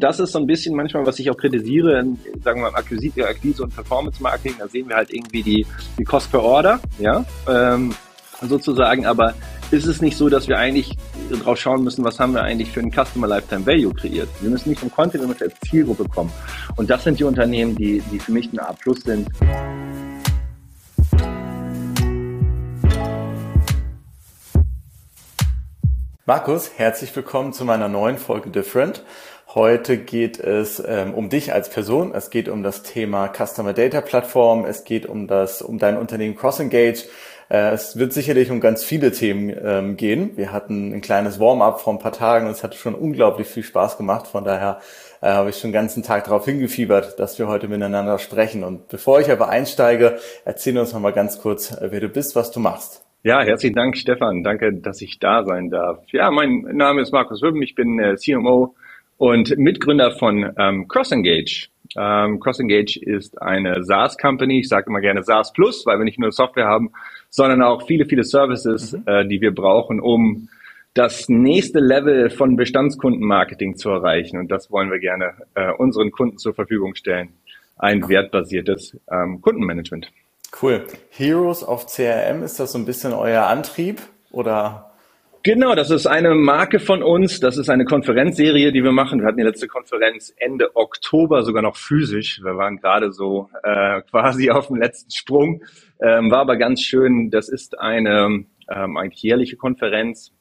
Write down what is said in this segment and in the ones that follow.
Das ist so ein bisschen manchmal, was ich auch kritisiere, in, sagen wir mal, Akquise, Akquise und Performance Marketing. Da sehen wir halt irgendwie die, die Cost per Order, ja, ähm, sozusagen. Aber ist es nicht so, dass wir eigentlich drauf schauen müssen, was haben wir eigentlich für einen Customer Lifetime Value kreiert? Wir müssen nicht vom Content, wir müssen als Zielgruppe kommen. Und das sind die Unternehmen, die, die für mich ein A Plus sind. Markus, herzlich willkommen zu meiner neuen Folge Different. Heute geht es ähm, um dich als Person. Es geht um das Thema Customer Data Plattform. Es geht um das, um dein Unternehmen CrossEngage. Äh, es wird sicherlich um ganz viele Themen ähm, gehen. Wir hatten ein kleines Warm-up vor ein paar Tagen und es hat schon unglaublich viel Spaß gemacht. Von daher äh, habe ich schon den ganzen Tag darauf hingefiebert, dass wir heute miteinander sprechen. Und bevor ich aber einsteige, erzähl uns noch mal ganz kurz, äh, wer du bist, was du machst. Ja, herzlichen Dank, Stefan. Danke, dass ich da sein darf. Ja, mein Name ist Markus Wübben. Ich bin äh, CMO und Mitgründer von ähm, CrossEngage. Ähm, CrossEngage ist eine SaaS-Company. Ich sage immer gerne SaaS Plus, weil wir nicht nur Software haben, sondern auch viele, viele Services, mhm. äh, die wir brauchen, um das nächste Level von Bestandskundenmarketing zu erreichen. Und das wollen wir gerne äh, unseren Kunden zur Verfügung stellen. Ein wertbasiertes ähm, Kundenmanagement. Cool. Heroes of CRM, ist das so ein bisschen euer Antrieb oder Genau, das ist eine Marke von uns. Das ist eine Konferenzserie, die wir machen. Wir hatten die letzte Konferenz Ende Oktober, sogar noch physisch. Wir waren gerade so äh, quasi auf dem letzten Sprung. Ähm, war aber ganz schön. Das ist eine ähm, eigentlich jährliche Konferenz,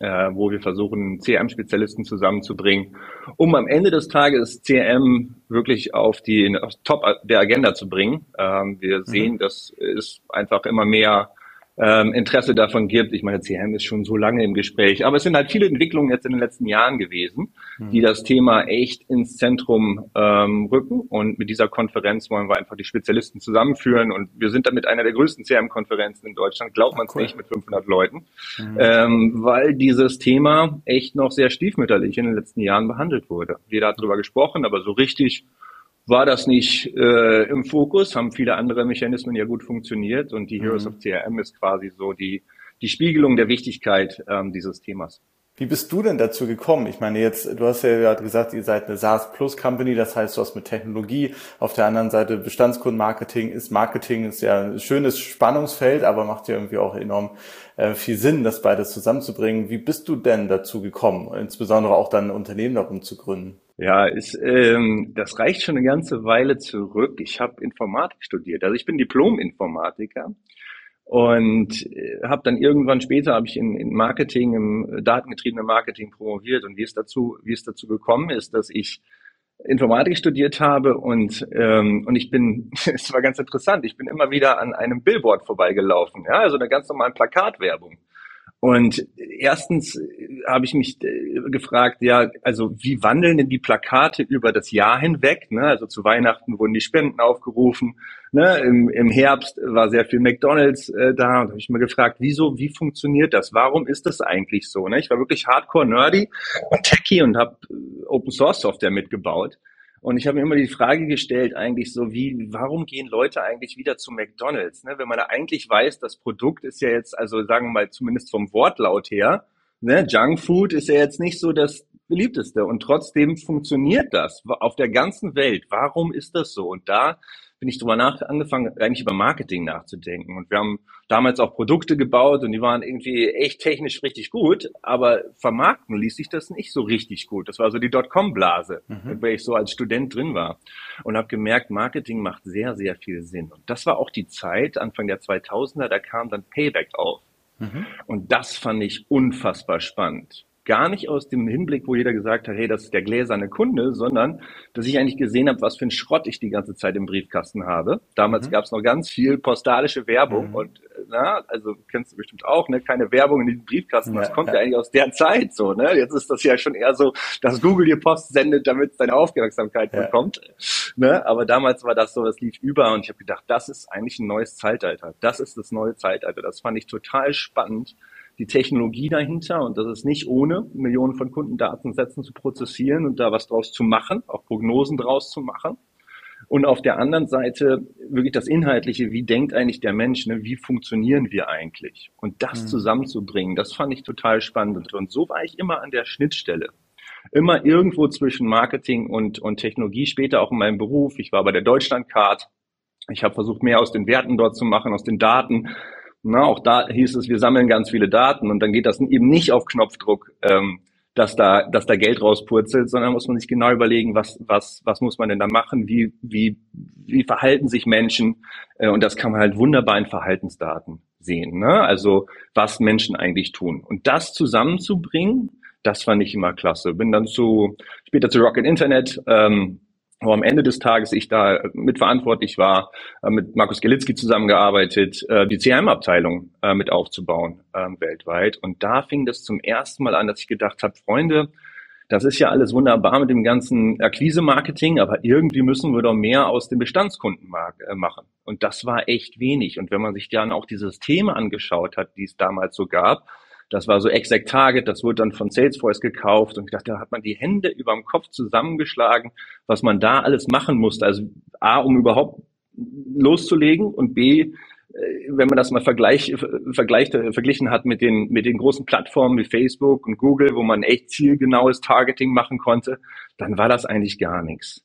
äh, wo wir versuchen, CRM-Spezialisten zusammenzubringen, um am Ende des Tages CRM wirklich auf die auf Top der Agenda zu bringen. Ähm, wir mhm. sehen, das ist einfach immer mehr ähm, Interesse davon gibt. Ich meine, CRM ist schon so lange im Gespräch, aber es sind halt viele Entwicklungen jetzt in den letzten Jahren gewesen, mhm. die das Thema echt ins Zentrum ähm, rücken. Und mit dieser Konferenz wollen wir einfach die Spezialisten zusammenführen. Und wir sind damit einer der größten CRM-Konferenzen in Deutschland, glaubt man es cool. nicht, mit 500 Leuten, mhm. ähm, weil dieses Thema echt noch sehr stiefmütterlich in den letzten Jahren behandelt wurde. Jeder hat darüber gesprochen, aber so richtig war das nicht äh, im Fokus, haben viele andere Mechanismen ja gut funktioniert und die Heroes mhm. of CRM ist quasi so die, die Spiegelung der Wichtigkeit ähm, dieses Themas. Wie bist du denn dazu gekommen? Ich meine, jetzt, du hast ja gerade gesagt, ihr seid eine SaaS Plus Company, das heißt, du hast mit Technologie, auf der anderen Seite Bestandskundenmarketing ist Marketing, ist ja ein schönes Spannungsfeld, aber macht ja irgendwie auch enorm äh, viel Sinn, das beides zusammenzubringen. Wie bist du denn dazu gekommen, insbesondere auch dann ein Unternehmen darum zu gründen? Ja, ist, ähm, das reicht schon eine ganze Weile zurück. Ich habe Informatik studiert, also ich bin Diplom-Informatiker und äh, habe dann irgendwann später habe ich in, in Marketing, im datengetriebenen Marketing promoviert und wie es dazu, wie es dazu gekommen ist, dass ich Informatik studiert habe und ähm, und ich bin, es war ganz interessant, ich bin immer wieder an einem Billboard vorbeigelaufen, ja, also eine ganz normale Plakatwerbung. Und erstens äh, habe ich mich äh, gefragt, ja, also wie wandeln denn die Plakate über das Jahr hinweg? Ne? Also zu Weihnachten wurden die Spenden aufgerufen. Ne? Im, Im Herbst war sehr viel McDonalds äh, da und habe ich mir gefragt, wieso, wie funktioniert das? Warum ist das eigentlich so? Ne? Ich war wirklich hardcore nerdy und techy und habe äh, Open Source Software mitgebaut. Und ich habe mir immer die Frage gestellt, eigentlich so, wie, warum gehen Leute eigentlich wieder zu McDonalds? Ne? Wenn man eigentlich weiß, das Produkt ist ja jetzt, also sagen wir mal, zumindest vom Wortlaut her, ne, Junkfood ist ja jetzt nicht so das beliebteste. Und trotzdem funktioniert das auf der ganzen Welt. Warum ist das so? Und da bin ich drüber nach, angefangen, eigentlich über Marketing nachzudenken. Und wir haben damals auch Produkte gebaut und die waren irgendwie echt technisch richtig gut, aber vermarkten ließ sich das nicht so richtig gut. Das war so die Dotcom-Blase, mhm. weil ich so als Student drin war und habe gemerkt, Marketing macht sehr, sehr viel Sinn. Und das war auch die Zeit, Anfang der 2000er, da kam dann Payback auf. Mhm. Und das fand ich unfassbar spannend gar nicht aus dem Hinblick, wo jeder gesagt hat, hey, das ist der gläserne Kunde, sondern dass ich eigentlich gesehen habe, was für ein Schrott ich die ganze Zeit im Briefkasten habe. Damals mhm. gab es noch ganz viel postalische Werbung mhm. und na, also kennst du bestimmt auch, ne, keine Werbung in diesem Briefkasten. Ja, das kommt ja. ja. eigentlich aus der Zeit so, ne? Jetzt ist das ja schon eher so, dass Google dir Post sendet, damit es deine Aufmerksamkeit ja. bekommt. Ne? Aber damals war das so, das lief über und ich habe gedacht, das ist eigentlich ein neues Zeitalter. Das ist das neue Zeitalter. Das fand ich total spannend die Technologie dahinter und das ist nicht ohne Millionen von Kundendatensätzen zu prozessieren und da was draus zu machen, auch Prognosen draus zu machen. Und auf der anderen Seite wirklich das Inhaltliche, wie denkt eigentlich der Mensch, ne? wie funktionieren wir eigentlich? Und das mhm. zusammenzubringen, das fand ich total spannend. Und so war ich immer an der Schnittstelle. immer irgendwo zwischen Marketing und, und Technologie, später auch in meinem Beruf. Ich war bei der Deutschlandcard. Ich habe versucht, mehr aus den Werten dort zu machen, aus den Daten. Na, auch da hieß es, wir sammeln ganz viele Daten und dann geht das eben nicht auf Knopfdruck, ähm, dass da, dass da Geld rauspurzelt, sondern muss man sich genau überlegen, was, was, was muss man denn da machen, wie, wie, wie verhalten sich Menschen äh, und das kann man halt wunderbar in Verhaltensdaten sehen. Ne? Also was Menschen eigentlich tun und das zusammenzubringen das fand ich immer klasse. Bin dann zu, später zu Rocket Internet, ähm, wo am Ende des Tages ich da mitverantwortlich war, äh, mit Markus Gelitzki zusammengearbeitet, äh, die CRM-Abteilung äh, mit aufzubauen äh, weltweit. Und da fing das zum ersten Mal an, dass ich gedacht habe, Freunde, das ist ja alles wunderbar mit dem ganzen Akquise-Marketing, aber irgendwie müssen wir doch mehr aus den Bestandskunden machen. Und das war echt wenig. Und wenn man sich dann auch die Systeme angeschaut hat, die es damals so gab, das war so Exact Target, das wurde dann von Salesforce gekauft und ich dachte, da hat man die Hände über dem Kopf zusammengeschlagen, was man da alles machen musste. Also A, um überhaupt loszulegen und B, äh, wenn man das mal vergleich, vergleicht, verglichen hat mit den, mit den großen Plattformen wie Facebook und Google, wo man echt zielgenaues Targeting machen konnte, dann war das eigentlich gar nichts.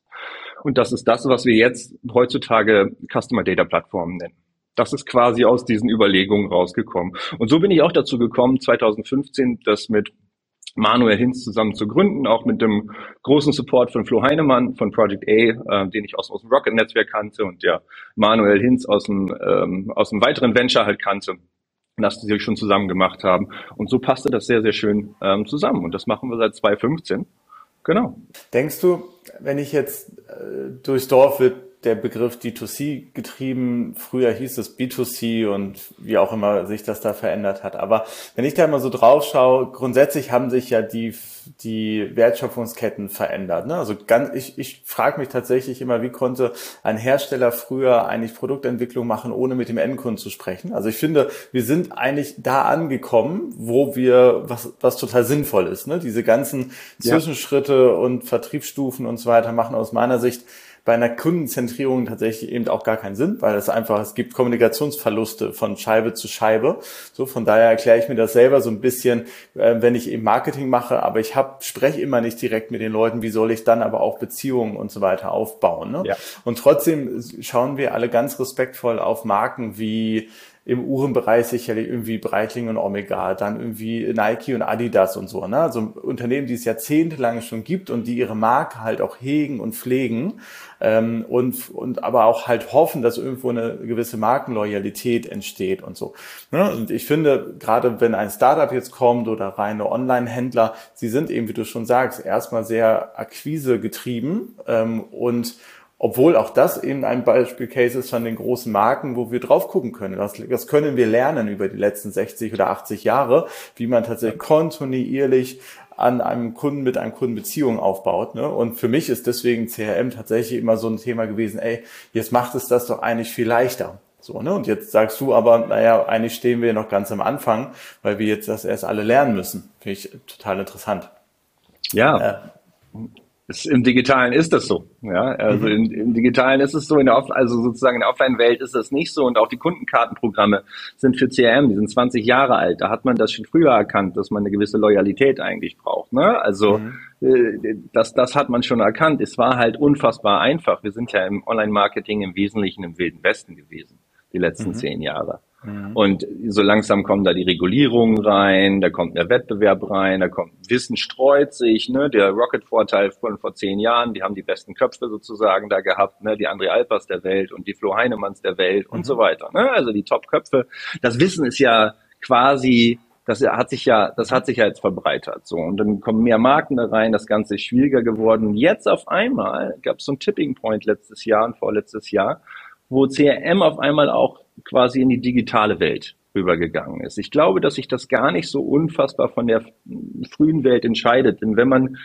Und das ist das, was wir jetzt heutzutage Customer Data Plattformen nennen das ist quasi aus diesen Überlegungen rausgekommen. Und so bin ich auch dazu gekommen, 2015 das mit Manuel Hinz zusammen zu gründen, auch mit dem großen Support von Flo Heinemann von Project A, äh, den ich aus, aus dem Rocket-Netzwerk kannte und der Manuel Hinz aus dem, ähm, aus dem weiteren Venture halt kannte dass die sich schon zusammen gemacht haben. Und so passte das sehr, sehr schön ähm, zusammen. Und das machen wir seit 2015. Genau. Denkst du, wenn ich jetzt äh, durchs Dorf wird, der Begriff D2C getrieben. Früher hieß es B2C und wie auch immer sich das da verändert hat. Aber wenn ich da mal so drauf schaue, grundsätzlich haben sich ja die, die Wertschöpfungsketten verändert. Ne? Also ganz, ich, ich frage mich tatsächlich immer, wie konnte ein Hersteller früher eigentlich Produktentwicklung machen, ohne mit dem Endkunden zu sprechen? Also ich finde, wir sind eigentlich da angekommen, wo wir, was, was total sinnvoll ist. Ne? Diese ganzen Zwischenschritte ja. und Vertriebsstufen und so weiter machen aus meiner Sicht bei einer Kundenzentrierung tatsächlich eben auch gar keinen Sinn, weil es einfach, es gibt Kommunikationsverluste von Scheibe zu Scheibe. So, von daher erkläre ich mir das selber so ein bisschen, äh, wenn ich eben Marketing mache, aber ich hab, spreche immer nicht direkt mit den Leuten, wie soll ich dann aber auch Beziehungen und so weiter aufbauen. Ne? Ja. Und trotzdem schauen wir alle ganz respektvoll auf Marken wie im Uhrenbereich sicherlich irgendwie Breitling und Omega, dann irgendwie Nike und Adidas und so. Ne? Also Unternehmen, die es jahrzehntelang schon gibt und die ihre Marke halt auch hegen und pflegen ähm, und, und aber auch halt hoffen, dass irgendwo eine gewisse Markenloyalität entsteht und so. Ne? Und ich finde, gerade wenn ein Startup jetzt kommt oder reine Online-Händler, sie sind eben, wie du schon sagst, erstmal sehr Akquise getrieben ähm, und obwohl auch das eben ein Beispiel-Case ist von den großen Marken, wo wir drauf gucken können. Das, das können wir lernen über die letzten 60 oder 80 Jahre, wie man tatsächlich kontinuierlich an einem Kunden mit einem Kunden Beziehung aufbaut. Ne? Und für mich ist deswegen CRM tatsächlich immer so ein Thema gewesen, ey, jetzt macht es das doch eigentlich viel leichter. So, ne? Und jetzt sagst du aber, naja, eigentlich stehen wir noch ganz am Anfang, weil wir jetzt das erst alle lernen müssen. Finde ich total interessant. Ja. Äh, es, Im Digitalen ist das so. Ja, also mhm. im, im, Digitalen ist es so, in der Off also sozusagen in der Offline-Welt ist das nicht so und auch die Kundenkartenprogramme sind für CRM, die sind 20 Jahre alt. Da hat man das schon früher erkannt, dass man eine gewisse Loyalität eigentlich braucht. Ne? Also mhm. äh, das, das hat man schon erkannt. Es war halt unfassbar einfach. Wir sind ja im Online-Marketing im Wesentlichen im Wilden Westen gewesen, die letzten mhm. zehn Jahre. Mhm. Und so langsam kommen da die Regulierungen rein, da kommt der Wettbewerb rein, da kommt Wissen streut sich, ne, der Rocket-Vorteil von vor zehn Jahren, die haben die besten Köpfe sozusagen da gehabt, ne, die André Alpers der Welt und die Flo Heinemanns der Welt und mhm. so weiter, ne, also die Top-Köpfe. Das Wissen ist ja quasi das hat sich ja, das hat sich ja jetzt verbreitert, so. Und dann kommen mehr Marken da rein, das Ganze ist schwieriger geworden. Und jetzt auf einmal gab es so einen Tipping Point letztes Jahr und vorletztes Jahr, wo CRM auf einmal auch quasi in die digitale Welt rübergegangen ist. Ich glaube, dass sich das gar nicht so unfassbar von der frühen Welt entscheidet. Denn wenn man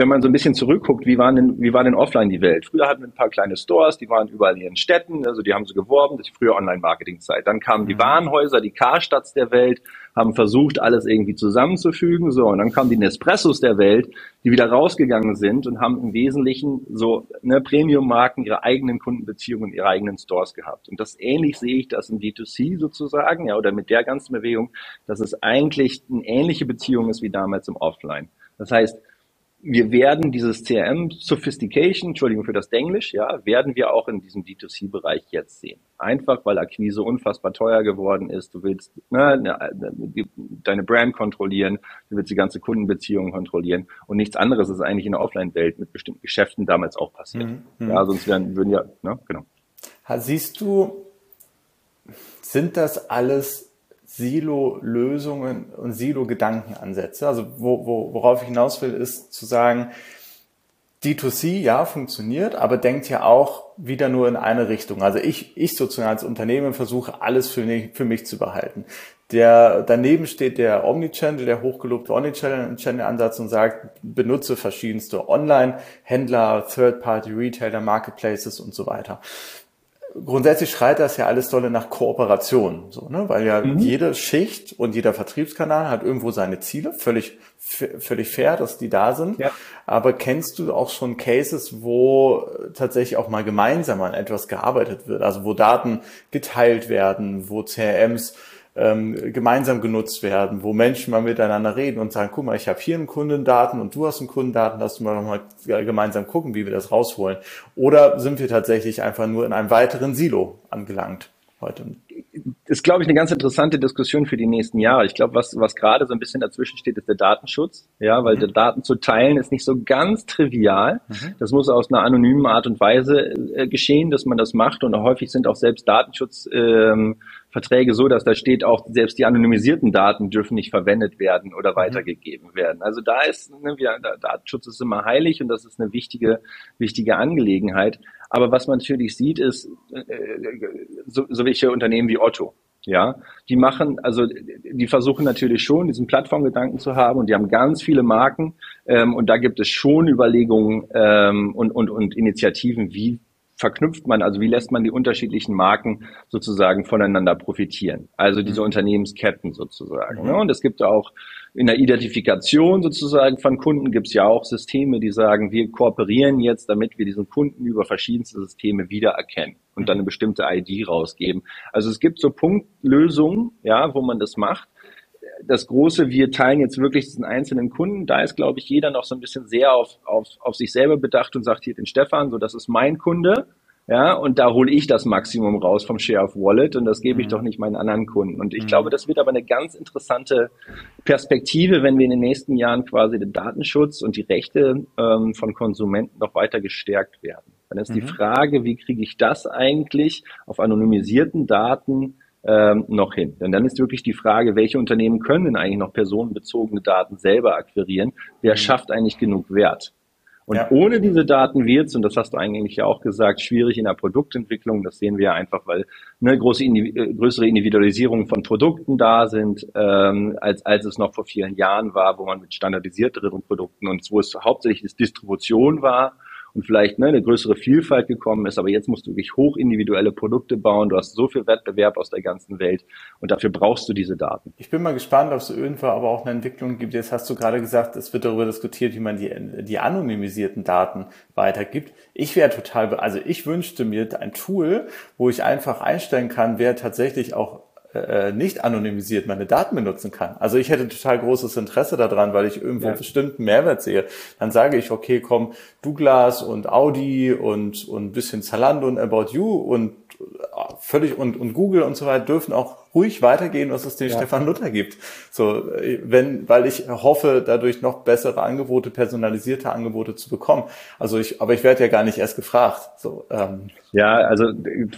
wenn man so ein bisschen zurückguckt, wie war denn, wie war denn offline die Welt? Früher hatten wir ein paar kleine Stores, die waren überall in ihren Städten, also die haben so geworben, das ist die frühe Online-Marketing-Zeit. Dann kamen die mhm. Warenhäuser, die Karstadts der Welt, haben versucht, alles irgendwie zusammenzufügen, so, und dann kamen die Nespressos der Welt, die wieder rausgegangen sind und haben im Wesentlichen so, ne, Premium-Marken, ihre eigenen Kundenbeziehungen, ihre eigenen Stores gehabt. Und das ähnlich sehe ich das in D2C sozusagen, ja, oder mit der ganzen Bewegung, dass es eigentlich eine ähnliche Beziehung ist wie damals im Offline. Das heißt, wir werden dieses CRM Sophistication, Entschuldigung für das Englisch, ja, werden wir auch in diesem D2C-Bereich jetzt sehen. Einfach, weil Akquise unfassbar teuer geworden ist. Du willst ne, ne deine Brand kontrollieren, du willst die ganze Kundenbeziehung kontrollieren und nichts anderes ist eigentlich in der Offline-Welt mit bestimmten Geschäften damals auch passiert. Mhm. mhm. Ja, sonst wären, würden ja, ne, genau. Siehst du, sind das alles Silo-Lösungen und Silo-Gedankenansätze. Also wo, wo, worauf ich hinaus will, ist zu sagen, D2C, ja, funktioniert, aber denkt ja auch wieder nur in eine Richtung. Also ich, ich sozusagen als Unternehmen versuche alles für mich, für mich zu behalten. Der, daneben steht der Omnichannel, der hochgelobte Omnichannel-Ansatz und sagt, benutze verschiedenste Online-Händler, Third-Party, Retailer, Marketplaces und so weiter grundsätzlich schreit das ja alles dolle nach Kooperation, so, ne? weil ja mhm. jede Schicht und jeder Vertriebskanal hat irgendwo seine Ziele, völlig, völlig fair, dass die da sind. Ja. Aber kennst du auch schon Cases, wo tatsächlich auch mal gemeinsam an etwas gearbeitet wird, also wo Daten geteilt werden, wo CRMs ähm, gemeinsam genutzt werden, wo Menschen mal miteinander reden und sagen, guck mal, ich habe hier einen Kundendaten und du hast einen Kundendaten, lass uns mal nochmal gemeinsam gucken, wie wir das rausholen. Oder sind wir tatsächlich einfach nur in einem weiteren Silo angelangt heute? ist, glaube ich, eine ganz interessante Diskussion für die nächsten Jahre. Ich glaube, was, was gerade so ein bisschen dazwischen steht, ist der Datenschutz. Ja, weil mhm. der Daten zu teilen ist nicht so ganz trivial. Mhm. Das muss aus einer anonymen Art und Weise äh, geschehen, dass man das macht. Und häufig sind auch selbst Datenschutzverträge ähm, so, dass da steht auch, selbst die anonymisierten Daten dürfen nicht verwendet werden oder mhm. weitergegeben werden. Also da ist, ne, wir, Datenschutz ist immer heilig und das ist eine wichtige, wichtige Angelegenheit. Aber was man natürlich sieht, ist äh, so, so welche Unternehmen wie Otto. Ja, die machen, also die versuchen natürlich schon, diesen Plattformgedanken zu haben und die haben ganz viele Marken ähm, und da gibt es schon Überlegungen ähm, und, und, und Initiativen, wie verknüpft man, also wie lässt man die unterschiedlichen Marken sozusagen voneinander profitieren? Also diese mhm. Unternehmensketten sozusagen. Ne? Und es gibt auch in der Identifikation sozusagen von Kunden gibt es ja auch Systeme, die sagen, wir kooperieren jetzt, damit wir diesen Kunden über verschiedenste Systeme wiedererkennen und dann eine bestimmte ID rausgeben. Also es gibt so Punktlösungen, ja, wo man das macht das große, wir teilen jetzt wirklich diesen einzelnen Kunden, da ist, glaube ich, jeder noch so ein bisschen sehr auf, auf, auf sich selber bedacht und sagt hier den Stefan, so das ist mein Kunde, ja, und da hole ich das Maximum raus vom Share of Wallet und das gebe ich mhm. doch nicht meinen anderen Kunden. Und ich mhm. glaube, das wird aber eine ganz interessante Perspektive, wenn wir in den nächsten Jahren quasi den Datenschutz und die Rechte ähm, von Konsumenten noch weiter gestärkt werden. Dann ist mhm. die Frage, wie kriege ich das eigentlich auf anonymisierten Daten ähm, noch hin. Denn dann ist wirklich die Frage, welche Unternehmen können denn eigentlich noch personenbezogene Daten selber akquirieren? Wer mhm. schafft eigentlich genug Wert? Und ja. ohne diese Daten wird es, und das hast du eigentlich ja auch gesagt, schwierig in der Produktentwicklung. Das sehen wir ja einfach, weil eine große, äh, größere Individualisierung von Produkten da sind, ähm, als, als es noch vor vielen Jahren war, wo man mit standardisierteren Produkten und wo es hauptsächlich das Distribution war und vielleicht ne, eine größere Vielfalt gekommen ist. Aber jetzt musst du wirklich hoch individuelle Produkte bauen. Du hast so viel Wettbewerb aus der ganzen Welt und dafür brauchst du diese Daten. Ich bin mal gespannt, ob es irgendwo aber auch eine Entwicklung gibt. Jetzt hast du gerade gesagt, es wird darüber diskutiert, wie man die, die anonymisierten Daten weitergibt. Ich wäre total, also ich wünschte mir ein Tool, wo ich einfach einstellen kann, wer tatsächlich auch äh, nicht anonymisiert meine Daten benutzen kann. Also ich hätte total großes Interesse daran, weil ich irgendwo ja. bestimmten Mehrwert sehe. Dann sage ich, okay, komm, Douglas und Audi und, und ein bisschen Zalando und About You und äh, völlig und, und Google und so weiter dürfen auch ruhig weitergehen, was es den ja. Stefan Luther gibt. So, wenn, weil ich hoffe, dadurch noch bessere Angebote, personalisierte Angebote zu bekommen. Also ich, aber ich werde ja gar nicht erst gefragt. So, ähm. Ja, also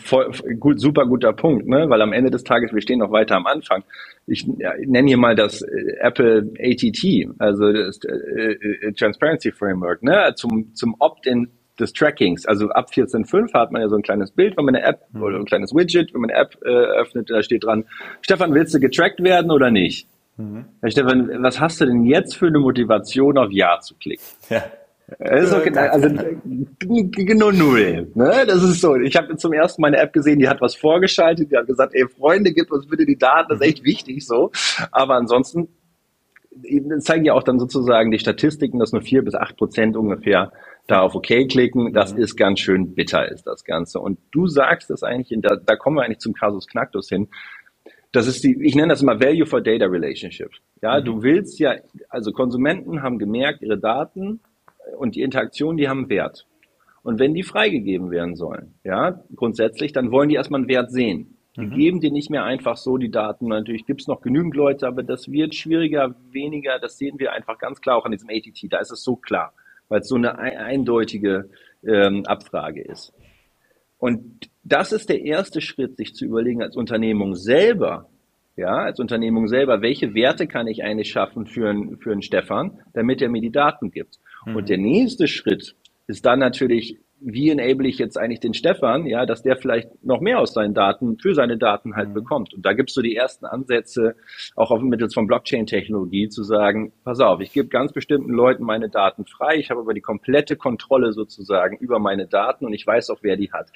voll, gut, super guter Punkt, ne? Weil am Ende des Tages, wir stehen noch weiter am Anfang. Ich ja, nenne hier mal das äh, Apple ATT, also das äh, äh, Transparency Framework, ne? Zum, zum Opt-in des Trackings. Also ab 14.5 hat man ja so ein kleines Bild, wenn man eine App mhm. oder ein kleines Widget, wenn man eine App äh, öffnet, da steht dran, Stefan, willst du getrackt werden oder nicht? Mhm. Herr Stefan, was hast du denn jetzt für eine Motivation, auf Ja zu klicken? Ja. Das ist okay, also genau null. Ne? Das ist so. Ich habe zum ersten Mal eine App gesehen, die hat was vorgeschaltet, die hat gesagt, ey Freunde, gib uns bitte die Daten, das ist echt wichtig so. Aber ansonsten zeigen ja auch dann sozusagen die Statistiken, dass nur vier bis acht Prozent ungefähr da auf OK klicken, das mhm. ist ganz schön bitter, ist das Ganze. Und du sagst es eigentlich, da, da kommen wir eigentlich zum Kasus Knacktus hin. Das ist die, ich nenne das immer Value for Data Relationship. Ja, mhm. du willst ja, also Konsumenten haben gemerkt, ihre Daten und die Interaktionen, die haben Wert. Und wenn die freigegeben werden sollen, ja, grundsätzlich, dann wollen die erstmal einen Wert sehen. Die mhm. geben dir nicht mehr einfach so die Daten. Natürlich gibt es noch genügend Leute, aber das wird schwieriger, weniger. Das sehen wir einfach ganz klar auch an diesem ATT. Da ist es so klar, weil es so eine eindeutige ähm, Abfrage ist. Und das ist der erste Schritt, sich zu überlegen als Unternehmung selber, ja, als Unternehmung selber, welche Werte kann ich eigentlich schaffen für einen, für einen Stefan, damit er mir die Daten gibt. Mhm. Und der nächste Schritt ist dann natürlich wie enable ich jetzt eigentlich den Stefan, ja, dass der vielleicht noch mehr aus seinen Daten, für seine Daten halt mhm. bekommt. Und da gibt's so die ersten Ansätze, auch auf mittels von Blockchain-Technologie, zu sagen, pass auf, ich gebe ganz bestimmten Leuten meine Daten frei, ich habe aber die komplette Kontrolle sozusagen über meine Daten und ich weiß auch, wer die hat.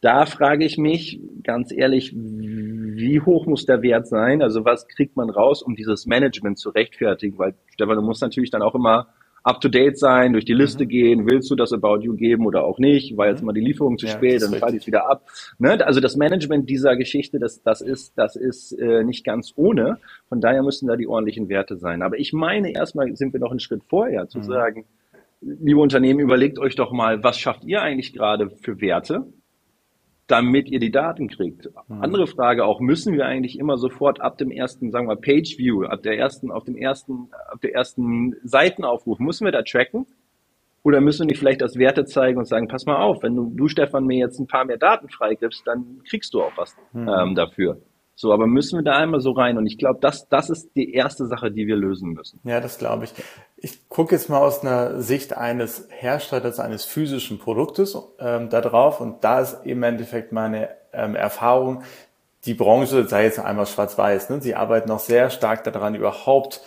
Da frage ich mich ganz ehrlich, wie hoch muss der Wert sein? Also was kriegt man raus, um dieses Management zu rechtfertigen? Weil Stefan, du musst natürlich dann auch immer up-to-date sein, durch die Liste mhm. gehen, willst du das About You geben oder auch nicht, weil jetzt mhm. mal die Lieferung zu ja, spät, dann schalte ich es wieder ab. Ne? Also das Management dieser Geschichte, das, das ist, das ist äh, nicht ganz ohne. Von daher müssen da die ordentlichen Werte sein. Aber ich meine, erstmal sind wir noch einen Schritt vorher, zu mhm. sagen, liebe Unternehmen, überlegt euch doch mal, was schafft ihr eigentlich gerade für Werte? Damit ihr die Daten kriegt. Mhm. Andere Frage auch, müssen wir eigentlich immer sofort ab dem ersten, sagen wir Page View, ab der ersten, auf dem ersten, ab der ersten Seitenaufruf, müssen wir da tracken? Oder müssen wir nicht vielleicht das Werte zeigen und sagen, pass mal auf, wenn du, du Stefan, mir jetzt ein paar mehr Daten freigibst, dann kriegst du auch was mhm. ähm, dafür. So, aber müssen wir da einmal so rein? Und ich glaube, das, das ist die erste Sache, die wir lösen müssen. Ja, das glaube ich. Ich gucke jetzt mal aus einer Sicht eines Herstellers eines physischen Produktes ähm, da drauf und da ist im Endeffekt meine ähm, Erfahrung, die Branche sei jetzt einmal schwarz-weiß. Ne? Sie arbeiten noch sehr stark daran, überhaupt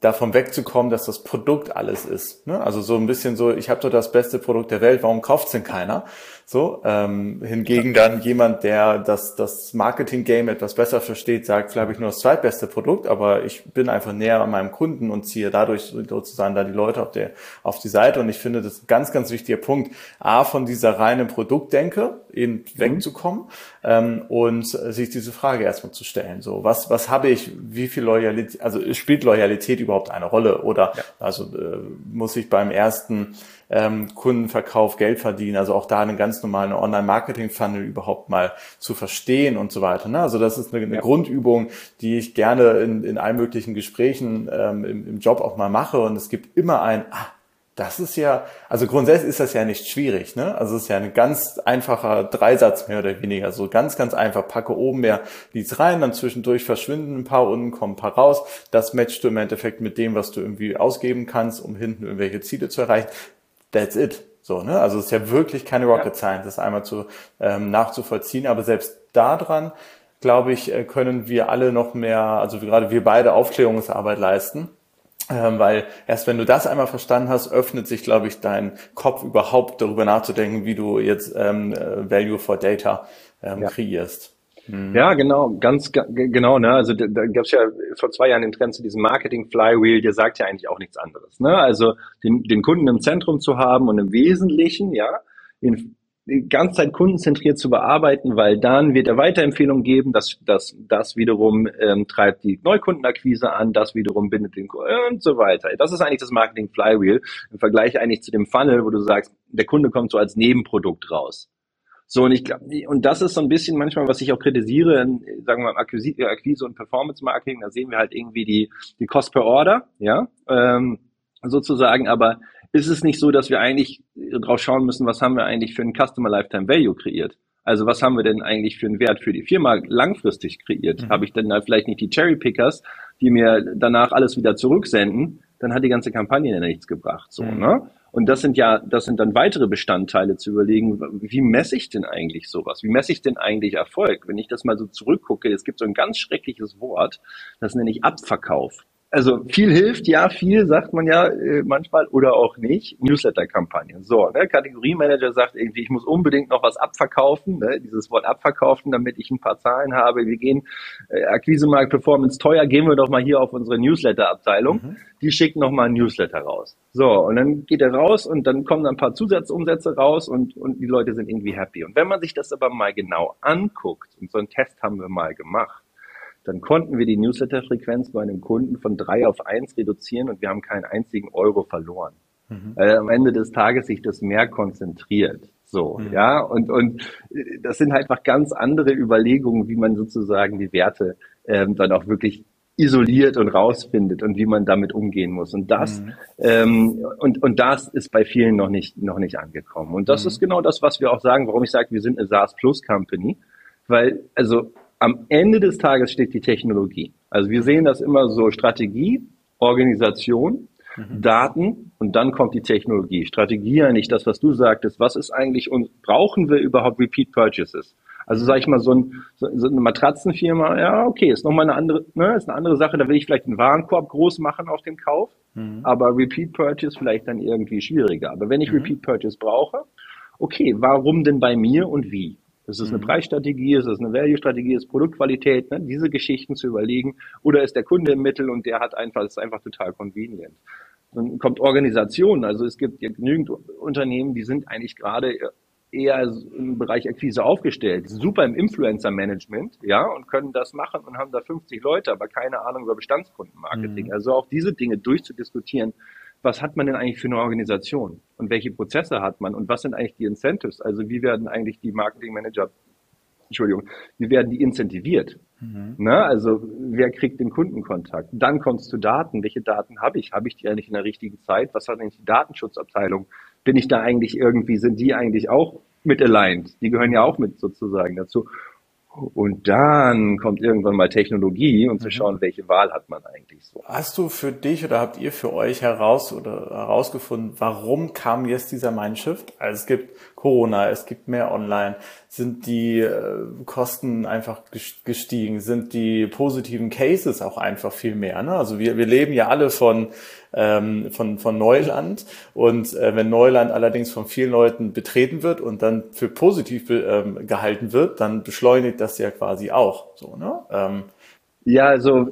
davon wegzukommen, dass das Produkt alles ist. Ne? Also so ein bisschen so, ich habe doch das beste Produkt der Welt, warum kauft's denn keiner? So, ähm, hingegen dann jemand, der das, das Marketing-Game etwas besser versteht, sagt, vielleicht habe ich nur das zweitbeste Produkt, aber ich bin einfach näher an meinem Kunden und ziehe dadurch sozusagen da die Leute auf, der, auf die Seite. Und ich finde, das ist ein ganz, ganz wichtiger Punkt, A, von dieser reinen Produktdenke eben mhm. wegzukommen ähm, und sich diese Frage erstmal zu stellen. So, was, was habe ich, wie viel Loyalität, also spielt Loyalität überhaupt eine Rolle? Oder ja. also äh, muss ich beim ersten ähm, Kundenverkauf Geld verdienen, also auch da einen ganz normalen Online-Marketing-Funnel überhaupt mal zu verstehen und so weiter. Ne? Also das ist eine, eine ja. Grundübung, die ich gerne in, in allen möglichen Gesprächen ähm, im, im Job auch mal mache und es gibt immer ein, ah, das ist ja, also grundsätzlich ist das ja nicht schwierig, ne? Also es ist ja ein ganz einfacher Dreisatz mehr oder weniger. So ganz, ganz einfach. Packe oben mehr Leads rein, dann zwischendurch verschwinden ein paar, unten kommen ein paar raus. Das matchst du im Endeffekt mit dem, was du irgendwie ausgeben kannst, um hinten irgendwelche Ziele zu erreichen that's it. So, ne? Also es ist ja wirklich keine Rocket Science, das einmal zu ähm, nachzuvollziehen. Aber selbst daran, glaube ich, äh, können wir alle noch mehr, also gerade wir beide Aufklärungsarbeit leisten. Ähm, weil erst wenn du das einmal verstanden hast, öffnet sich, glaube ich, dein Kopf überhaupt darüber nachzudenken, wie du jetzt ähm, äh, Value for Data ähm, ja. kreierst. Mhm. Ja, genau, ganz genau. Ne? Also da, da gab es ja vor zwei Jahren den Trend zu diesem Marketing Flywheel, der sagt ja eigentlich auch nichts anderes. Ne? Also den, den Kunden im Zentrum zu haben und im Wesentlichen, ja, den, die ganze Zeit kundenzentriert zu bearbeiten, weil dann wird er Weiterempfehlungen geben, das, das, das wiederum ähm, treibt die Neukundenakquise an, das wiederum bindet den und so weiter. Das ist eigentlich das Marketing Flywheel im Vergleich eigentlich zu dem Funnel, wo du sagst, der Kunde kommt so als Nebenprodukt raus. So, und ich glaube, und das ist so ein bisschen manchmal, was ich auch kritisiere, in, sagen wir mal, Akquise, Akquise und Performance Marketing, da sehen wir halt irgendwie die, die Cost per Order, ja, ähm, sozusagen, aber ist es nicht so, dass wir eigentlich drauf schauen müssen, was haben wir eigentlich für einen Customer Lifetime Value kreiert? Also was haben wir denn eigentlich für einen Wert für die Firma langfristig kreiert? Mhm. Habe ich denn da vielleicht nicht die Cherry Pickers, die mir danach alles wieder zurücksenden? Dann hat die ganze Kampagne ja nichts gebracht, so, mhm. ne? Und das sind ja, das sind dann weitere Bestandteile zu überlegen, wie messe ich denn eigentlich sowas? Wie messe ich denn eigentlich Erfolg? Wenn ich das mal so zurückgucke, es gibt so ein ganz schreckliches Wort, das nenne ich Abverkauf also viel hilft, ja, viel sagt man ja äh, manchmal oder auch nicht. Newsletter-Kampagnen. So, ne, Kategoriemanager sagt irgendwie, ich muss unbedingt noch was abverkaufen, ne, dieses Wort abverkaufen, damit ich ein paar Zahlen habe. Wir gehen äh, Akquisemarkt Performance teuer, gehen wir doch mal hier auf unsere Newsletter-Abteilung. Mhm. Die schicken noch mal ein Newsletter raus. So, und dann geht er raus und dann kommen ein paar Zusatzumsätze raus und, und die Leute sind irgendwie happy. Und wenn man sich das aber mal genau anguckt, und so einen Test haben wir mal gemacht, dann konnten wir die Newsletter-Frequenz bei einem Kunden von drei auf eins reduzieren und wir haben keinen einzigen Euro verloren. mhm. weil am Ende des Tages sich das mehr konzentriert. So, mhm. ja, und, und das sind halt einfach ganz andere Überlegungen, wie man sozusagen die Werte ähm, dann auch wirklich isoliert und rausfindet und wie man damit umgehen muss. Und das, mhm. ähm, und, und das ist bei vielen noch nicht, noch nicht angekommen. Und das mhm. ist genau das, was wir auch sagen, warum ich sage, wir sind eine SaaS Plus Company, weil, also, am Ende des Tages steht die Technologie. Also wir sehen das immer so Strategie, Organisation, mhm. Daten und dann kommt die Technologie. Strategie eigentlich das, was du sagtest. Was ist eigentlich und brauchen wir überhaupt Repeat Purchases? Also sage ich mal, so, ein, so, so eine Matratzenfirma, ja, okay, ist nochmal eine andere, ne, ist eine andere Sache. Da will ich vielleicht einen Warenkorb groß machen auf dem Kauf, mhm. aber Repeat Purchase vielleicht dann irgendwie schwieriger. Aber wenn ich mhm. Repeat Purchase brauche, okay, warum denn bei mir und wie? Ist es eine mhm. Preisstrategie, ist es eine Value-Strategie, ist Produktqualität, ne? diese Geschichten zu überlegen. Oder ist der Kunde im Mittel und der hat einfach, ist einfach total convenient. Dann kommt Organisation. Also es gibt ja genügend Unternehmen, die sind eigentlich gerade eher im Bereich Akquise aufgestellt, super im Influencer-Management, ja, und können das machen und haben da 50 Leute, aber keine Ahnung über Bestandskundenmarketing. Mhm. Also auch diese Dinge durchzudiskutieren. Was hat man denn eigentlich für eine Organisation? Und welche Prozesse hat man? Und was sind eigentlich die Incentives? Also wie werden eigentlich die Marketingmanager, Entschuldigung, wie werden die incentiviert? Mhm. Na, also wer kriegt den Kundenkontakt? Dann kommt es zu Daten. Welche Daten habe ich? Habe ich die eigentlich in der richtigen Zeit? Was hat eigentlich die Datenschutzabteilung bin ich da eigentlich irgendwie, sind die eigentlich auch mit aligned? Die gehören ja auch mit sozusagen dazu. Und dann kommt irgendwann mal Technologie und zu mhm. schauen, welche Wahl hat man eigentlich so. Hast du für dich oder habt ihr für euch heraus oder herausgefunden, warum kam jetzt dieser Mindshift? Also es gibt Corona, es gibt mehr Online, sind die äh, Kosten einfach gestiegen, sind die positiven Cases auch einfach viel mehr. Ne? Also wir, wir leben ja alle von ähm, von, von Neuland. Und äh, wenn Neuland allerdings von vielen Leuten betreten wird und dann für positiv ähm, gehalten wird, dann beschleunigt das ja quasi auch. So, ne? Ähm, ja, also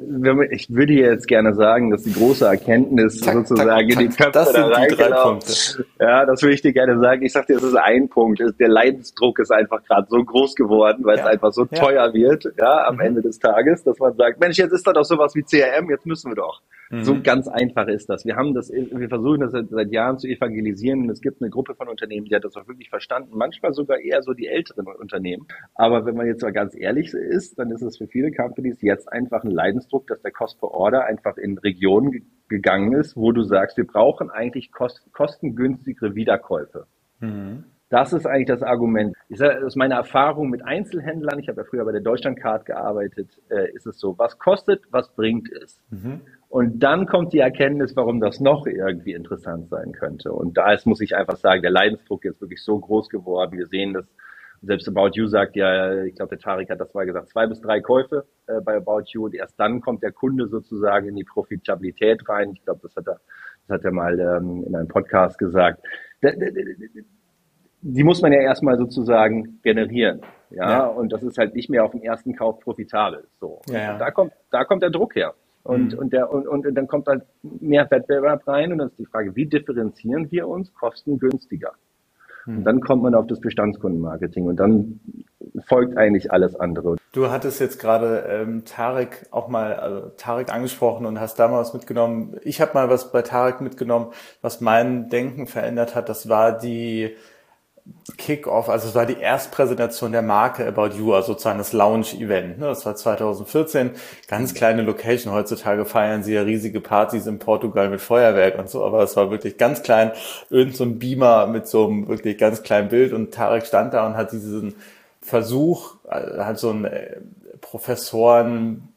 ich würde jetzt gerne sagen, dass die große Erkenntnis zack, sozusagen zack, in die Köpfe das sind da die drei Punkte. Ja, das würde ich dir gerne sagen. Ich sag dir, das ist ein Punkt. Der Leidensdruck ist einfach gerade so groß geworden, weil ja. es einfach so ja. teuer wird, ja, am mhm. Ende des Tages, dass man sagt, Mensch, jetzt ist da doch sowas wie CRM, jetzt müssen wir doch. Mhm. So ganz einfach ist das. Wir haben das, wir versuchen das seit, seit Jahren zu evangelisieren und es gibt eine Gruppe von Unternehmen, die hat das auch wirklich verstanden. Manchmal sogar eher so die älteren Unternehmen. Aber wenn man jetzt mal ganz ehrlich ist, dann ist es für viele Companies jetzt einfach ein Leidensdruck, dass der Cost per Order einfach in Regionen gegangen ist, wo du sagst, wir brauchen eigentlich kost kostengünstigere Wiederkäufe. Mhm. Das ist eigentlich das Argument. Ich sage, aus meiner Erfahrung mit Einzelhändlern, ich habe ja früher bei der Deutschlandcard gearbeitet, äh, ist es so, was kostet, was bringt es? Mhm. Und dann kommt die Erkenntnis, warum das noch irgendwie interessant sein könnte. Und da ist, muss ich einfach sagen, der Leidensdruck ist wirklich so groß geworden. Wir sehen das, selbst About You sagt ja, ich glaube, der Tarek hat das mal gesagt, zwei bis drei Käufe äh, bei About You und erst dann kommt der Kunde sozusagen in die Profitabilität rein. Ich glaube, das hat er, das hat er mal ähm, in einem Podcast gesagt die muss man ja erstmal sozusagen generieren. Ja? ja, und das ist halt nicht mehr auf den ersten Kauf profitabel. So. Ja, ja. Da kommt, da kommt der Druck her. Und, mhm. und, der, und, und dann kommt halt mehr Wettbewerb rein und dann ist die Frage, wie differenzieren wir uns kostengünstiger? Mhm. Und dann kommt man auf das Bestandskundenmarketing und dann folgt eigentlich alles andere. Du hattest jetzt gerade ähm, Tarek auch mal, also Tarek angesprochen und hast da mal was mitgenommen. Ich habe mal was bei Tarek mitgenommen, was mein Denken verändert hat. Das war die Kick-Off, also es war die Erstpräsentation der Marke About You, also sozusagen das Launch-Event. Ne? Das war 2014, ganz kleine Location. Heutzutage feiern sie ja riesige Partys in Portugal mit Feuerwerk und so, aber es war wirklich ganz klein, irgend so ein Beamer mit so einem wirklich ganz kleinen Bild und Tarek stand da und hat diesen Versuch, äh, hat so einen äh, Professoren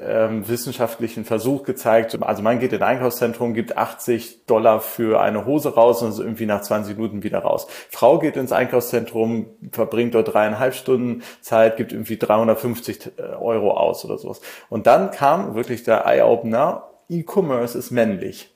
ähm, wissenschaftlichen Versuch gezeigt. Also man geht in ein Einkaufszentrum, gibt 80 Dollar für eine Hose raus und ist irgendwie nach 20 Minuten wieder raus. Frau geht ins Einkaufszentrum, verbringt dort dreieinhalb Stunden Zeit, gibt irgendwie 350 äh, Euro aus oder sowas. Und dann kam wirklich der Eye-Opener, E-Commerce ist männlich.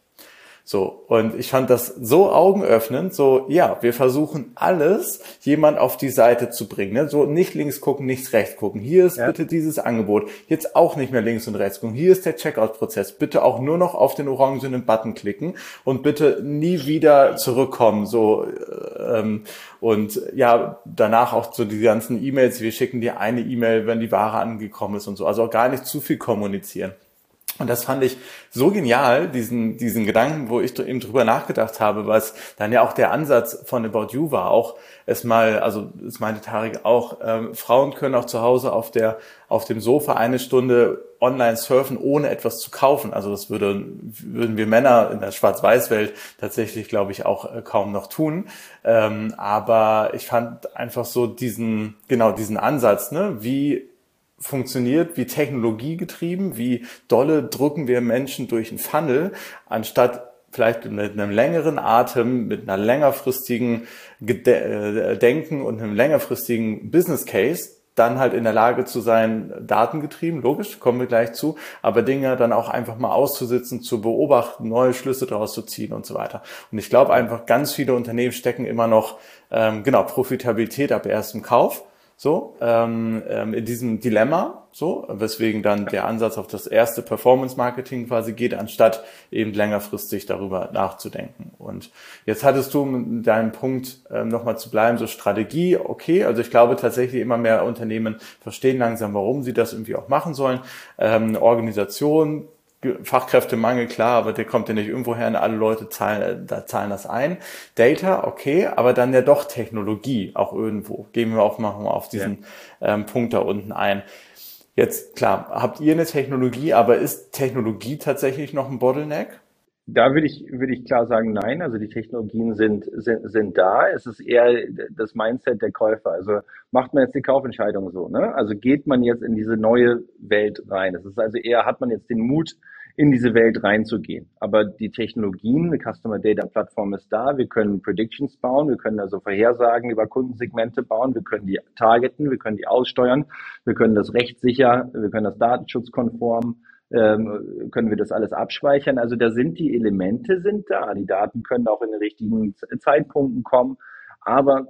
So, und ich fand das so augenöffnend, so, ja, wir versuchen alles, jemand auf die Seite zu bringen. Ne? So nicht links gucken, nicht rechts gucken. Hier ist ja. bitte dieses Angebot. Jetzt auch nicht mehr links und rechts gucken. Hier ist der Checkout-Prozess. Bitte auch nur noch auf den orangenen Button klicken und bitte nie wieder zurückkommen. So, ähm, und ja, danach auch so die ganzen E-Mails. Wir schicken dir eine E-Mail, wenn die Ware angekommen ist und so. Also auch gar nicht zu viel kommunizieren. Und das fand ich so genial, diesen, diesen Gedanken, wo ich eben drüber nachgedacht habe, was dann ja auch der Ansatz von About You war, auch es mal, also es meinte Tarek auch, ähm, Frauen können auch zu Hause auf der, auf dem Sofa eine Stunde online surfen, ohne etwas zu kaufen. Also das würde, würden wir Männer in der Schwarz-Weiß-Welt tatsächlich, glaube ich, auch äh, kaum noch tun. Ähm, aber ich fand einfach so diesen, genau diesen Ansatz, ne, wie funktioniert, wie technologiegetrieben, wie dolle drücken wir Menschen durch einen Funnel, anstatt vielleicht mit einem längeren Atem, mit einer längerfristigen äh, Denken und einem längerfristigen Business Case dann halt in der Lage zu sein, datengetrieben, logisch, kommen wir gleich zu, aber Dinge dann auch einfach mal auszusitzen, zu beobachten, neue Schlüsse daraus zu ziehen und so weiter. Und ich glaube einfach, ganz viele Unternehmen stecken immer noch, ähm, genau, Profitabilität ab erstem Kauf so, ähm, ähm, in diesem Dilemma, so, weswegen dann der Ansatz auf das erste Performance-Marketing quasi geht, anstatt eben längerfristig darüber nachzudenken. Und jetzt hattest du mit deinem Punkt ähm, nochmal zu bleiben, so Strategie, okay, also ich glaube tatsächlich immer mehr Unternehmen verstehen langsam, warum sie das irgendwie auch machen sollen. Ähm, Organisation, Fachkräftemangel, klar, aber der kommt ja nicht irgendwo her und alle Leute zahlen, äh, da zahlen das ein. Data, okay, aber dann ja doch Technologie auch irgendwo. Gehen wir auch mal auf diesen ja. ähm, Punkt da unten ein. Jetzt, klar, habt ihr eine Technologie, aber ist Technologie tatsächlich noch ein Bottleneck? Da würde ich, würde ich klar sagen, nein. Also die Technologien sind, sind, sind da. Es ist eher das Mindset der Käufer. Also macht man jetzt die Kaufentscheidung so, ne? Also geht man jetzt in diese neue Welt rein. Es ist also eher, hat man jetzt den Mut, in diese Welt reinzugehen. Aber die Technologien, eine Customer Data Plattform ist da. Wir können Predictions bauen. Wir können also Vorhersagen über Kundensegmente bauen. Wir können die targeten. Wir können die aussteuern. Wir können das rechtssicher. Wir können das datenschutzkonform. Ähm, können wir das alles abspeichern? Also da sind die Elemente sind da. Die Daten können auch in den richtigen Zeitpunkten kommen. Aber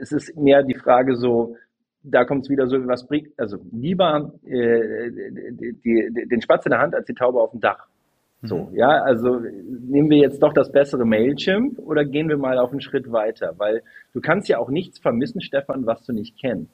es ist mehr die Frage so, da kommt es wieder so, was bringt, also lieber äh, die, die, den Spatz in der Hand als die Taube auf dem Dach. So, mhm. ja, also nehmen wir jetzt doch das bessere Mailchimp oder gehen wir mal auf einen Schritt weiter? Weil du kannst ja auch nichts vermissen, Stefan, was du nicht kennst.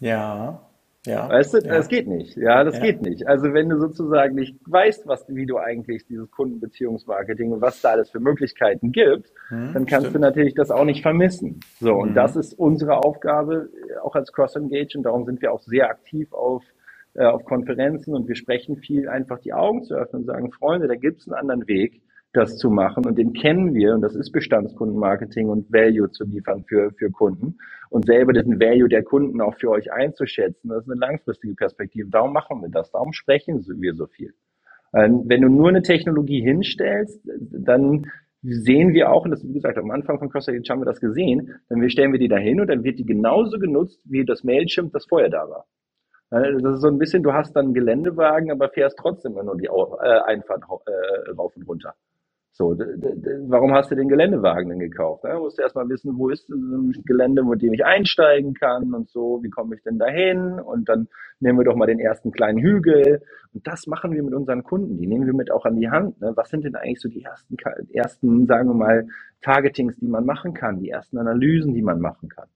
Ja. Ja. Weißt du, ja. das geht nicht. Ja, das ja. geht nicht. Also wenn du sozusagen nicht weißt, was, wie du eigentlich dieses Kundenbeziehungsmarketing und was da alles für Möglichkeiten gibt, hm, dann kannst stimmt. du natürlich das auch nicht vermissen. So, und hm. das ist unsere Aufgabe, äh, auch als Cross-Engage, und darum sind wir auch sehr aktiv auf, äh, auf Konferenzen und wir sprechen viel, einfach die Augen zu öffnen und sagen, Freunde, da gibt's einen anderen Weg das zu machen und den kennen wir und das ist Bestandskundenmarketing und Value zu liefern für, für Kunden und selber den Value der Kunden auch für euch einzuschätzen. Das ist eine langfristige Perspektive. Darum machen wir das, darum sprechen wir so viel. Ähm, wenn du nur eine Technologie hinstellst, dann sehen wir auch, und das, wie gesagt, am Anfang von Cross haben wir das gesehen, dann stellen wir die da hin und dann wird die genauso genutzt, wie das Mailchimp, das vorher da war. Äh, das ist so ein bisschen, du hast dann einen Geländewagen, aber fährst trotzdem immer nur die äh, Einfahrt äh, rauf und runter. So, warum hast du den Geländewagen denn gekauft? Da musst du erstmal wissen, wo ist ein Gelände, mit dem ich einsteigen kann und so, wie komme ich denn dahin? Und dann nehmen wir doch mal den ersten kleinen Hügel. Und das machen wir mit unseren Kunden. Die nehmen wir mit auch an die Hand. Ne? Was sind denn eigentlich so die ersten, ersten, sagen wir mal, Targetings, die man machen kann, die ersten Analysen, die man machen kann?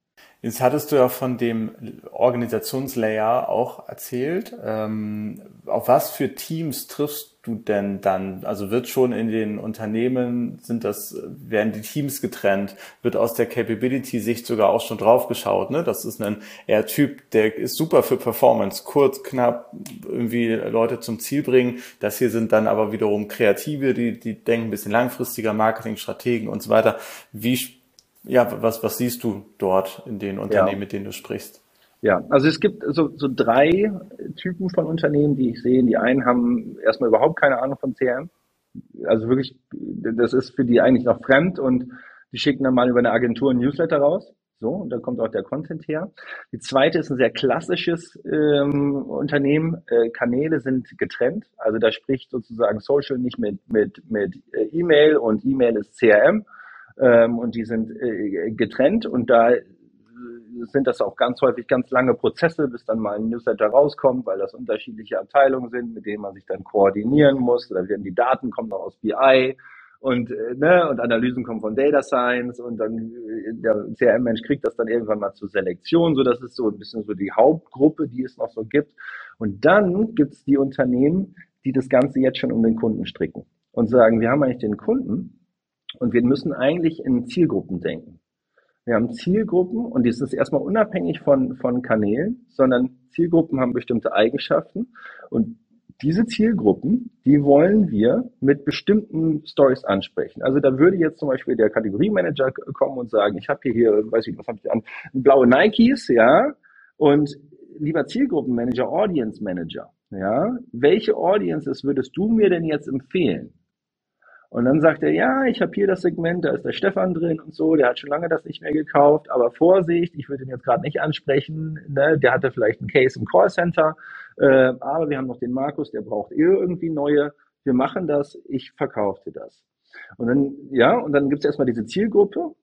Jetzt hattest du ja von dem Organisationslayer auch erzählt. Ähm, auf was für Teams triffst du denn dann? Also wird schon in den Unternehmen, sind das, werden die Teams getrennt? Wird aus der Capability-Sicht sogar auch schon drauf geschaut? Ne? Das ist ein eher Typ, der ist super für Performance, kurz, knapp, irgendwie Leute zum Ziel bringen. Das hier sind dann aber wiederum Kreative, die, die denken ein bisschen langfristiger, Marketingstrategen und so weiter. Wie ja, was, was siehst du dort in den Unternehmen, ja. mit denen du sprichst? Ja, also es gibt so, so drei Typen von Unternehmen, die ich sehe. Die einen haben erstmal überhaupt keine Ahnung von CRM. Also wirklich, das ist für die eigentlich noch fremd und die schicken dann mal über eine Agentur ein Newsletter raus. So, und da kommt auch der Content her. Die zweite ist ein sehr klassisches ähm, Unternehmen. Äh, Kanäle sind getrennt. Also da spricht sozusagen Social nicht mit, mit, mit äh, E-Mail und E-Mail ist CRM ähm, und die sind äh, getrennt und da sind das auch ganz häufig ganz lange Prozesse, bis dann mal ein Newsletter rauskommt, weil das unterschiedliche Abteilungen sind, mit denen man sich dann koordinieren muss. Da werden die Daten kommen noch aus BI und, äh, ne, und Analysen kommen von Data Science und dann äh, der CRM-Mensch kriegt das dann irgendwann mal zur Selektion. So, das ist so ein bisschen so die Hauptgruppe, die es noch so gibt. Und dann gibt's die Unternehmen, die das Ganze jetzt schon um den Kunden stricken und sagen, wir haben eigentlich den Kunden und wir müssen eigentlich in Zielgruppen denken. Wir haben Zielgruppen und die ist erstmal unabhängig von, von Kanälen, sondern Zielgruppen haben bestimmte Eigenschaften und diese Zielgruppen, die wollen wir mit bestimmten Stories ansprechen. Also da würde jetzt zum Beispiel der Kategoriemanager kommen und sagen, ich habe hier, hier, weiß ich, was habe ich an, blaue Nikes, ja, und lieber Zielgruppenmanager, Audience Manager, ja, welche Audiences würdest du mir denn jetzt empfehlen? Und dann sagt er, ja, ich habe hier das Segment, da ist der Stefan drin und so, der hat schon lange das nicht mehr gekauft, aber Vorsicht, ich würde ihn jetzt gerade nicht ansprechen, ne? der hatte vielleicht einen Case im Callcenter, äh, aber wir haben noch den Markus, der braucht irgendwie neue, wir machen das, ich verkaufe dir das. Und dann, ja, und dann gibt es erstmal diese Zielgruppe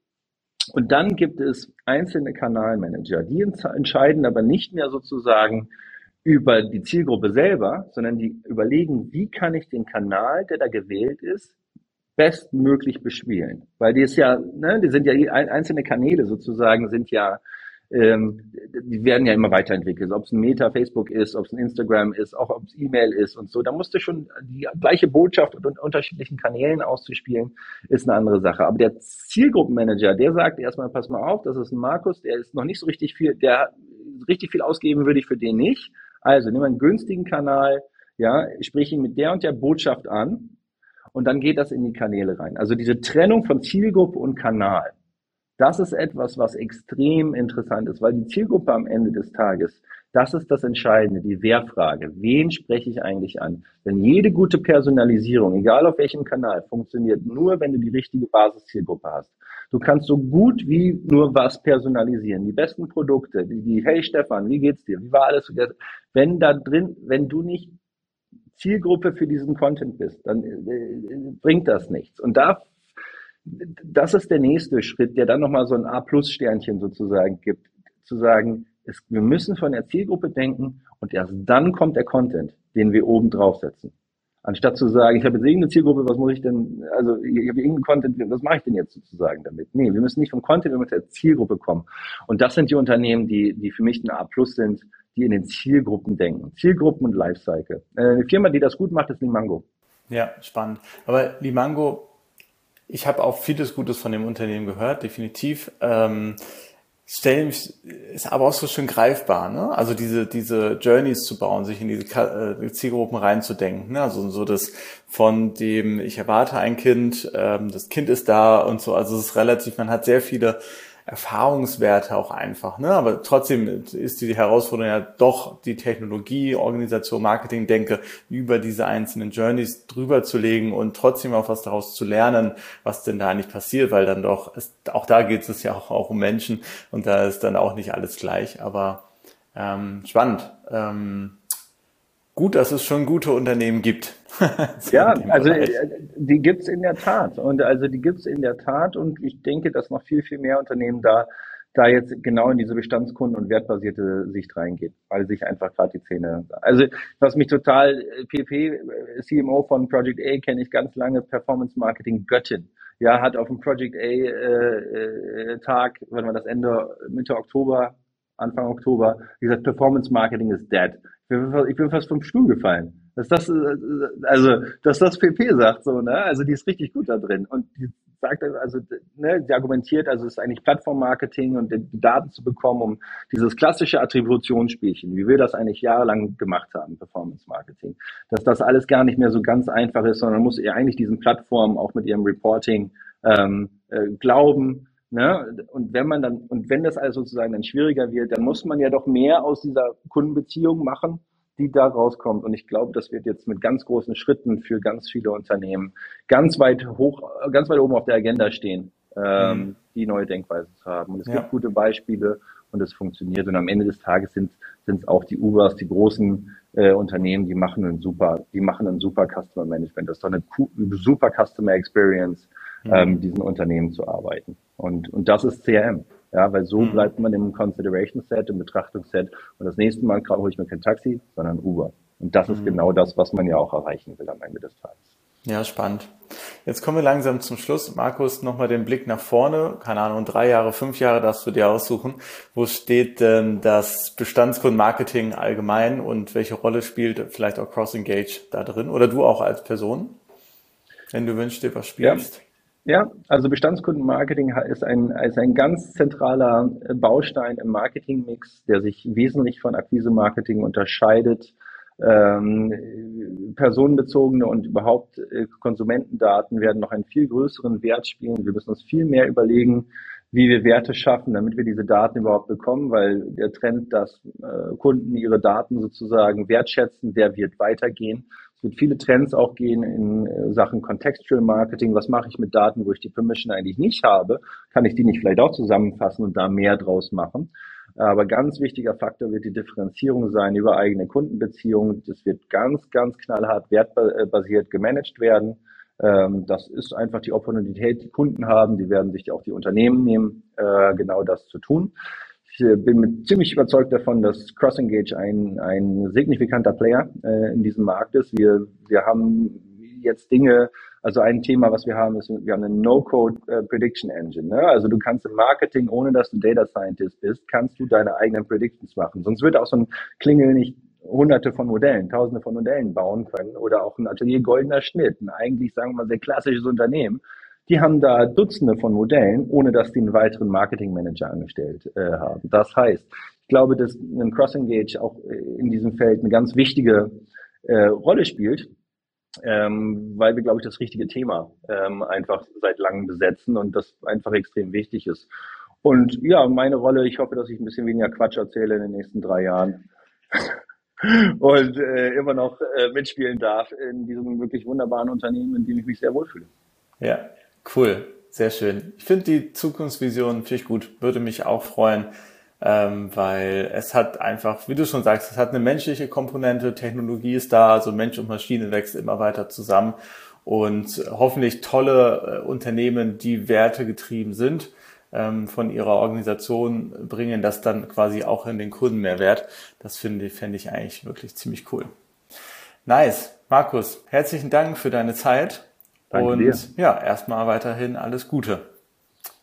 und dann gibt es einzelne Kanalmanager, die entscheiden aber nicht mehr sozusagen, über die Zielgruppe selber, sondern die überlegen, wie kann ich den Kanal, der da gewählt ist, bestmöglich bespielen. Weil die ist ja, ne, die sind ja einzelne Kanäle sozusagen, sind ja, ähm, die werden ja immer weiterentwickelt. Ob es ein Meta, Facebook ist, ob es ein Instagram ist, auch ob es E-Mail ist und so. Da musst du schon die gleiche Botschaft und unterschiedlichen Kanälen auszuspielen, ist eine andere Sache. Aber der Zielgruppenmanager, der sagt erstmal, pass mal auf, das ist ein Markus, der ist noch nicht so richtig viel, der richtig viel ausgeben würde ich für den nicht. Also nimm einen günstigen Kanal, ja, sprich ihn mit der und der Botschaft an und dann geht das in die Kanäle rein. Also diese Trennung von Zielgruppe und Kanal, das ist etwas, was extrem interessant ist, weil die Zielgruppe am Ende des Tages, das ist das Entscheidende, die Wehrfrage. Wen spreche ich eigentlich an? Denn jede gute Personalisierung, egal auf welchem Kanal, funktioniert nur, wenn du die richtige Basiszielgruppe hast. Du kannst so gut wie nur was personalisieren. Die besten Produkte, die, die hey Stefan, wie geht's dir? Wie war alles? Wenn da drin, wenn du nicht Zielgruppe für diesen Content bist, dann äh, bringt das nichts. Und da, das ist der nächste Schritt, der dann nochmal so ein A-Plus-Sternchen sozusagen gibt, zu sagen, es, wir müssen von der Zielgruppe denken und erst dann kommt der Content, den wir oben draufsetzen. Anstatt zu sagen, ich habe jetzt irgendeine Zielgruppe, was muss ich denn, also ich habe irgendeinen Content, was mache ich denn jetzt sozusagen damit? Nee, wir müssen nicht vom Content, wir müssen der Zielgruppe kommen. Und das sind die Unternehmen, die, die für mich ein A Plus sind, die in den Zielgruppen denken. Zielgruppen und Lifecycle. Äh, eine Firma, die das gut macht, ist Limango. Ja, spannend. Aber Limango, ich habe auch vieles Gutes von dem Unternehmen gehört, definitiv. Ähm, stellen ist aber auch so schön greifbar, ne? Also diese diese Journeys zu bauen, sich in diese äh, Zielgruppen reinzudenken, ne? Also so das von dem ich erwarte ein Kind, ähm, das Kind ist da und so. Also es ist relativ, man hat sehr viele Erfahrungswerte auch einfach. Ne? Aber trotzdem ist die Herausforderung ja doch die Technologie, Organisation, Marketing, denke, über diese einzelnen Journeys drüber zu legen und trotzdem auch was daraus zu lernen, was denn da eigentlich passiert, weil dann doch, ist, auch da geht es ja auch, auch um Menschen und da ist dann auch nicht alles gleich. Aber ähm, spannend. Ähm, gut, dass es schon gute Unternehmen gibt. ja, also. Äh, die gibt's in der Tat. Und also die gibt's in der Tat und ich denke, dass noch viel, viel mehr Unternehmen da da jetzt genau in diese Bestandskunden- und wertbasierte Sicht reingeht, weil sich einfach gerade die Zähne. Also was mich total PP, äh, CMO von Project A kenne ich ganz lange, Performance Marketing Göttin. Ja, hat auf dem Project A äh, äh, Tag, wenn man das Ende Mitte Oktober, Anfang Oktober, gesagt, Performance Marketing ist dead. Ich bin fast vom Stuhl gefallen dass das, äh, also, dass das PP sagt, so, ne? Also, die ist richtig gut da drin. Und die sagt, also, ne, die argumentiert, also, es ist eigentlich Plattformmarketing und die Daten zu bekommen, um dieses klassische Attributionsspielchen, wie wir das eigentlich jahrelang gemacht haben, Performance Marketing, dass das alles gar nicht mehr so ganz einfach ist, sondern muss ihr eigentlich diesen Plattformen auch mit ihrem Reporting, ähm, äh, glauben, Ne? Und wenn man dann, und wenn das also sozusagen dann schwieriger wird, dann muss man ja doch mehr aus dieser Kundenbeziehung machen die da rauskommt. Und ich glaube, das wird jetzt mit ganz großen Schritten für ganz viele Unternehmen ganz weit hoch, ganz weit oben auf der Agenda stehen, ähm, mhm. die neue Denkweise zu haben. Und es ja. gibt gute Beispiele und es funktioniert. Und am Ende des Tages sind es auch die Ubers, die großen äh, Unternehmen, die machen einen super, die machen ein super Customer Management. Das ist doch eine super Customer Experience, mhm. ähm, diesen Unternehmen zu arbeiten. Und, und das ist CRM. Ja, weil so mhm. bleibt man im Consideration Set, im Betrachtungsset. Und das nächste Mal hole ich mir kein Taxi, sondern Uber. Und das mhm. ist genau das, was man ja auch erreichen will am Ende des Tages. Ja, spannend. Jetzt kommen wir langsam zum Schluss. Markus, nochmal den Blick nach vorne. Keine Ahnung, drei Jahre, fünf Jahre darfst du dir aussuchen. Wo steht denn das Bestandskundenmarketing allgemein und welche Rolle spielt vielleicht auch Cross-Engage da drin? Oder du auch als Person, wenn du wünschst, dir was spielst? Ja. Ja, also Bestandskundenmarketing ist ein, ist ein ganz zentraler Baustein im Marketingmix, der sich wesentlich von Akquise-Marketing unterscheidet ähm, personenbezogene und überhaupt äh, Konsumentendaten werden noch einen viel größeren Wert spielen. Wir müssen uns viel mehr überlegen, wie wir Werte schaffen, damit wir diese Daten überhaupt bekommen, weil der Trend, dass äh, Kunden ihre Daten sozusagen wertschätzen, der wird weitergehen. Es wird viele Trends auch gehen in äh, Sachen Contextual Marketing. Was mache ich mit Daten, wo ich die Permission eigentlich nicht habe? Kann ich die nicht vielleicht auch zusammenfassen und da mehr draus machen? Aber ganz wichtiger Faktor wird die Differenzierung sein über eigene Kundenbeziehungen. Das wird ganz, ganz knallhart wertbasiert gemanagt werden. Ähm, das ist einfach die Opportunität, die Kunden haben. Die werden sich auch die Unternehmen nehmen, äh, genau das zu tun. Ich äh, bin ziemlich überzeugt davon, dass CrossEngage ein, ein signifikanter Player äh, in diesem Markt ist. Wir, wir haben jetzt Dinge also ein Thema, was wir haben, ist, wir haben eine No-Code äh, Prediction Engine. Ne? Also du kannst im Marketing, ohne dass du Data Scientist bist, kannst du deine eigenen Predictions machen. Sonst wird auch so ein Klingel nicht hunderte von Modellen, tausende von Modellen bauen können oder auch ein Atelier goldener Schnitt, ein eigentlich, sagen wir mal, sehr klassisches Unternehmen. Die haben da Dutzende von Modellen, ohne dass die einen weiteren Marketingmanager angestellt äh, haben. Das heißt, ich glaube, dass ein Cross-Engage auch äh, in diesem Feld eine ganz wichtige äh, Rolle spielt ähm, weil wir, glaube ich, das richtige Thema ähm, einfach seit langem besetzen und das einfach extrem wichtig ist. Und ja, meine Rolle, ich hoffe, dass ich ein bisschen weniger Quatsch erzähle in den nächsten drei Jahren und äh, immer noch äh, mitspielen darf in diesem wirklich wunderbaren Unternehmen, in dem ich mich sehr wohlfühle. Ja, cool, sehr schön. Ich finde die Zukunftsvision finde ich gut, würde mich auch freuen ähm, weil es hat einfach, wie du schon sagst, es hat eine menschliche Komponente, Technologie ist da, also Mensch und Maschine wächst immer weiter zusammen und hoffentlich tolle äh, Unternehmen, die wertegetrieben sind, ähm, von ihrer Organisation bringen das dann quasi auch in den Kunden Mehrwert. Das finde fände ich eigentlich wirklich ziemlich cool. Nice. Markus, herzlichen Dank für deine Zeit. Danke und dir. ja, erstmal weiterhin alles Gute.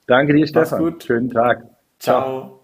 Danke dir, Stefan. Gut. Schönen Tag. Ciao. Ciao.